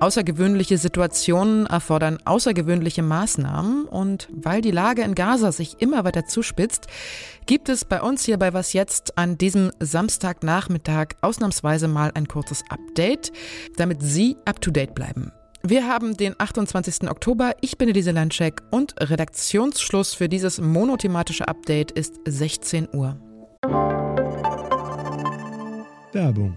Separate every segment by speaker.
Speaker 1: Außergewöhnliche Situationen erfordern außergewöhnliche Maßnahmen und weil die Lage in Gaza sich immer weiter zuspitzt, gibt es bei uns hier bei Was jetzt an diesem Samstagnachmittag ausnahmsweise mal ein kurzes Update, damit Sie up-to-date bleiben. Wir haben den 28. Oktober. Ich bin Elise Landcheck und Redaktionsschluss für dieses monothematische Update ist 16 Uhr.
Speaker 2: Werbung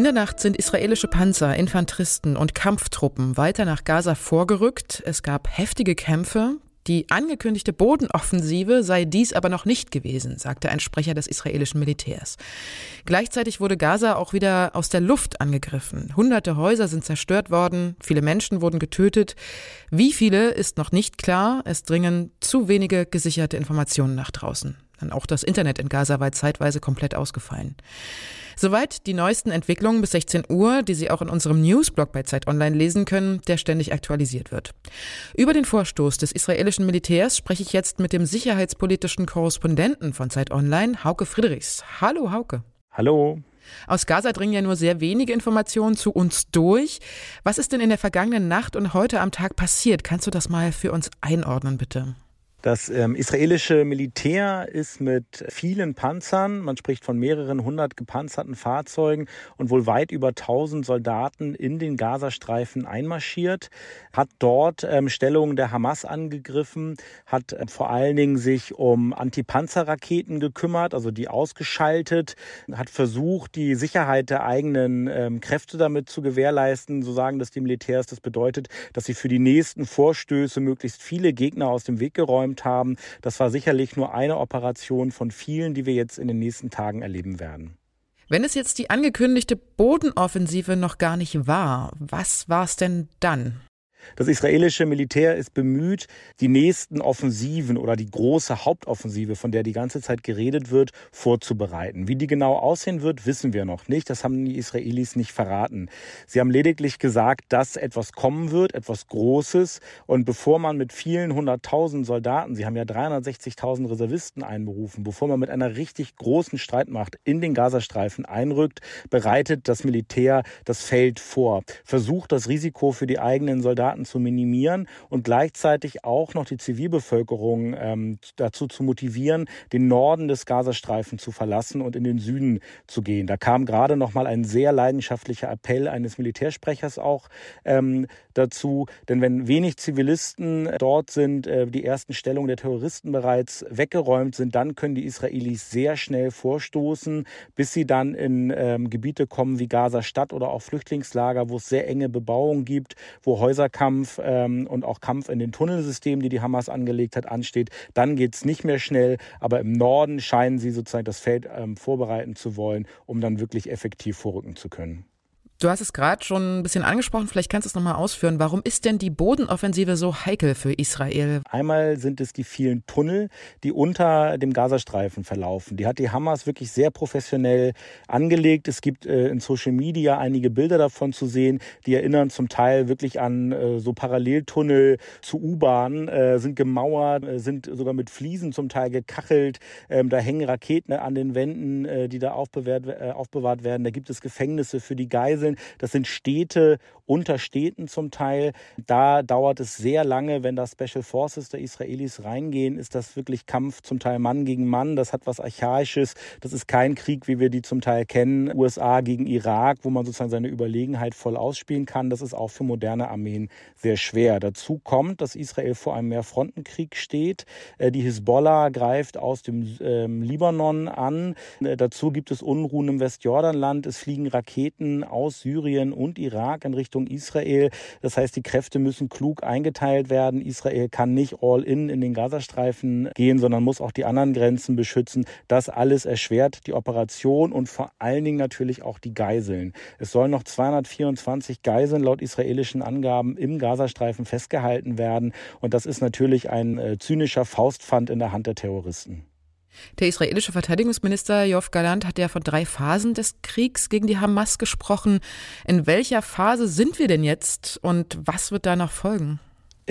Speaker 1: In der Nacht sind israelische Panzer, Infanteristen und Kampftruppen weiter nach Gaza vorgerückt. Es gab heftige Kämpfe. Die angekündigte Bodenoffensive sei dies aber noch nicht gewesen, sagte ein Sprecher des israelischen Militärs. Gleichzeitig wurde Gaza auch wieder aus der Luft angegriffen. Hunderte Häuser sind zerstört worden, viele Menschen wurden getötet. Wie viele ist noch nicht klar. Es dringen zu wenige gesicherte Informationen nach draußen. Dann auch das Internet in Gaza war zeitweise komplett ausgefallen. Soweit die neuesten Entwicklungen bis 16 Uhr, die Sie auch in unserem Newsblog bei Zeit Online lesen können, der ständig aktualisiert wird. Über den Vorstoß des israelischen Militärs spreche ich jetzt mit dem sicherheitspolitischen Korrespondenten von Zeit Online, Hauke Friedrichs. Hallo Hauke.
Speaker 3: Hallo.
Speaker 1: Aus Gaza dringen ja nur sehr wenige Informationen zu uns durch. Was ist denn in der vergangenen Nacht und heute am Tag passiert? Kannst du das mal für uns einordnen, bitte?
Speaker 3: Das ähm, israelische Militär ist mit vielen Panzern, man spricht von mehreren hundert gepanzerten Fahrzeugen und wohl weit über tausend Soldaten in den Gazastreifen einmarschiert, hat dort ähm, Stellungen der Hamas angegriffen, hat äh, vor allen Dingen sich um Antipanzerraketen gekümmert, also die ausgeschaltet, hat versucht, die Sicherheit der eigenen ähm, Kräfte damit zu gewährleisten, so sagen das die Militärs. Das bedeutet, dass sie für die nächsten Vorstöße möglichst viele Gegner aus dem Weg geräumt eingeräumt haben. Das war sicherlich nur eine Operation von vielen, die wir jetzt in den nächsten Tagen erleben werden.
Speaker 1: Wenn es jetzt die angekündigte Bodenoffensive noch gar nicht war, was war es denn dann?
Speaker 3: Das israelische Militär ist bemüht, die nächsten Offensiven oder die große Hauptoffensive, von der die ganze Zeit geredet wird, vorzubereiten. Wie die genau aussehen wird, wissen wir noch nicht. Das haben die Israelis nicht verraten. Sie haben lediglich gesagt, dass etwas kommen wird, etwas Großes. Und bevor man mit vielen hunderttausend Soldaten, sie haben ja 360.000 Reservisten einberufen, bevor man mit einer richtig großen Streitmacht in den Gazastreifen einrückt, bereitet das Militär das Feld vor, versucht das Risiko für die eigenen Soldaten Soldaten zu minimieren und gleichzeitig auch noch die Zivilbevölkerung ähm, dazu zu motivieren, den Norden des Gazastreifen zu verlassen und in den Süden zu gehen. Da kam gerade noch mal ein sehr leidenschaftlicher Appell eines Militärsprechers auch ähm, dazu, denn wenn wenig Zivilisten dort sind, äh, die ersten Stellungen der Terroristen bereits weggeräumt sind, dann können die Israelis sehr schnell vorstoßen, bis sie dann in ähm, Gebiete kommen wie Gaza-Stadt oder auch Flüchtlingslager, wo es sehr enge Bebauung gibt, wo Häuser Kampf ähm, und auch Kampf in den Tunnelsystemen, die die Hamas angelegt hat, ansteht. Dann geht es nicht mehr schnell, aber im Norden scheinen sie sozusagen das Feld ähm, vorbereiten zu wollen, um dann wirklich effektiv vorrücken zu können.
Speaker 1: Du hast es gerade schon ein bisschen angesprochen, vielleicht kannst du es nochmal ausführen. Warum ist denn die Bodenoffensive so heikel für Israel?
Speaker 3: Einmal sind es die vielen Tunnel, die unter dem Gazastreifen verlaufen. Die hat die Hamas wirklich sehr professionell angelegt. Es gibt äh, in Social Media einige Bilder davon zu sehen, die erinnern zum Teil wirklich an äh, so Paralleltunnel zu U-Bahnen, äh, sind gemauert, äh, sind sogar mit Fliesen zum Teil gekachelt. Ähm, da hängen Raketen an den Wänden, äh, die da aufbewahrt, äh, aufbewahrt werden. Da gibt es Gefängnisse für die Geiseln. Das sind Städte unter Städten zum Teil. Da dauert es sehr lange, wenn da Special Forces der Israelis reingehen, ist das wirklich Kampf zum Teil Mann gegen Mann. Das hat was Archaisches. Das ist kein Krieg, wie wir die zum Teil kennen. USA gegen Irak, wo man sozusagen seine Überlegenheit voll ausspielen kann. Das ist auch für moderne Armeen sehr schwer. Dazu kommt, dass Israel vor einem Mehrfrontenkrieg steht. Äh, die Hisbollah greift aus dem ähm, Libanon an. Äh, dazu gibt es Unruhen im Westjordanland. Es fliegen Raketen aus Syrien und Irak in Richtung Israel. Das heißt, die Kräfte müssen klug eingeteilt werden. Israel kann nicht all in in den Gazastreifen gehen, sondern muss auch die anderen Grenzen beschützen. Das alles erschwert die Operation und vor allen Dingen natürlich auch die Geiseln. Es sollen noch 224 Geiseln laut israelischen Angaben im Gazastreifen festgehalten werden. Und das ist natürlich ein äh, zynischer Faustpfand in der Hand der Terroristen.
Speaker 1: Der israelische Verteidigungsminister Yoav Galant hat ja von drei Phasen des Kriegs gegen die Hamas gesprochen. In welcher Phase sind wir denn jetzt und was wird da noch folgen?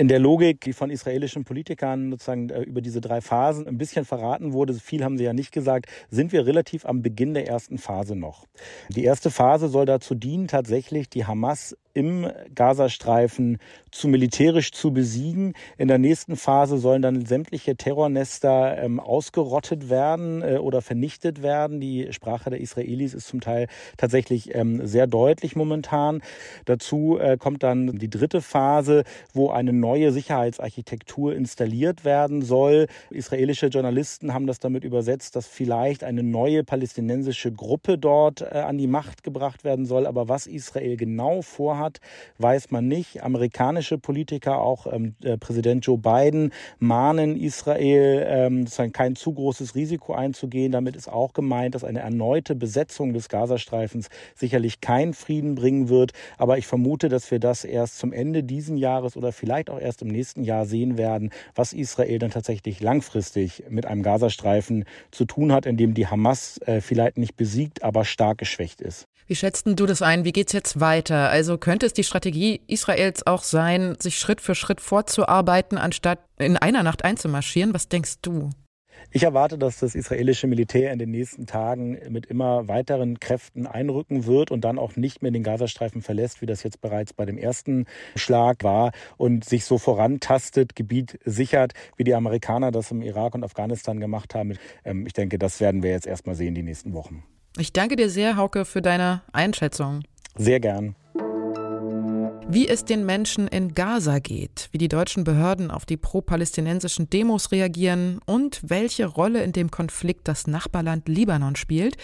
Speaker 3: in der Logik, die von israelischen Politikern sozusagen äh, über diese drei Phasen ein bisschen verraten wurde, viel haben sie ja nicht gesagt, sind wir relativ am Beginn der ersten Phase noch. Die erste Phase soll dazu dienen, tatsächlich die Hamas im Gazastreifen zu militärisch zu besiegen. In der nächsten Phase sollen dann sämtliche Terrornester ähm, ausgerottet werden äh, oder vernichtet werden. Die Sprache der Israelis ist zum Teil tatsächlich ähm, sehr deutlich momentan. Dazu äh, kommt dann die dritte Phase, wo eine neue Sicherheitsarchitektur installiert werden soll. Israelische Journalisten haben das damit übersetzt, dass vielleicht eine neue palästinensische Gruppe dort äh, an die Macht gebracht werden soll. Aber was Israel genau vorhat, weiß man nicht. Amerikanische Politiker, auch ähm, äh, Präsident Joe Biden, mahnen Israel, ähm, kein zu großes Risiko einzugehen. Damit ist auch gemeint, dass eine erneute Besetzung des Gazastreifens sicherlich keinen Frieden bringen wird. Aber ich vermute, dass wir das erst zum Ende diesen Jahres oder vielleicht auch erst im nächsten Jahr sehen werden, was Israel dann tatsächlich langfristig mit einem Gazastreifen zu tun hat, in dem die Hamas äh, vielleicht nicht besiegt, aber stark geschwächt ist.
Speaker 1: Wie schätzt du das ein? Wie geht es jetzt weiter? Also könnte es die Strategie Israels auch sein, sich Schritt für Schritt vorzuarbeiten, anstatt in einer Nacht einzumarschieren? Was denkst du?
Speaker 3: Ich erwarte, dass das israelische Militär in den nächsten Tagen mit immer weiteren Kräften einrücken wird und dann auch nicht mehr den Gazastreifen verlässt, wie das jetzt bereits bei dem ersten Schlag war und sich so vorantastet, Gebiet sichert, wie die Amerikaner das im Irak und Afghanistan gemacht haben. Ähm, ich denke, das werden wir jetzt erstmal sehen die nächsten Wochen.
Speaker 1: Ich danke dir sehr, Hauke, für deine Einschätzung.
Speaker 3: Sehr gern.
Speaker 1: Wie es den Menschen in Gaza geht, wie die deutschen Behörden auf die pro-palästinensischen Demos reagieren und welche Rolle in dem Konflikt das Nachbarland Libanon spielt,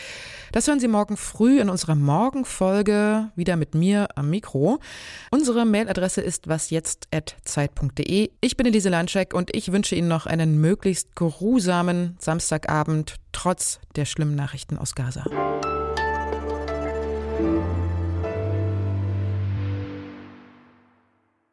Speaker 1: das hören Sie morgen früh in unserer Morgenfolge wieder mit mir am Mikro. Unsere Mailadresse ist wasjetzt.zeit.de. Ich bin Elise Landscheck und ich wünsche Ihnen noch einen möglichst geruhsamen Samstagabend trotz der schlimmen Nachrichten aus Gaza.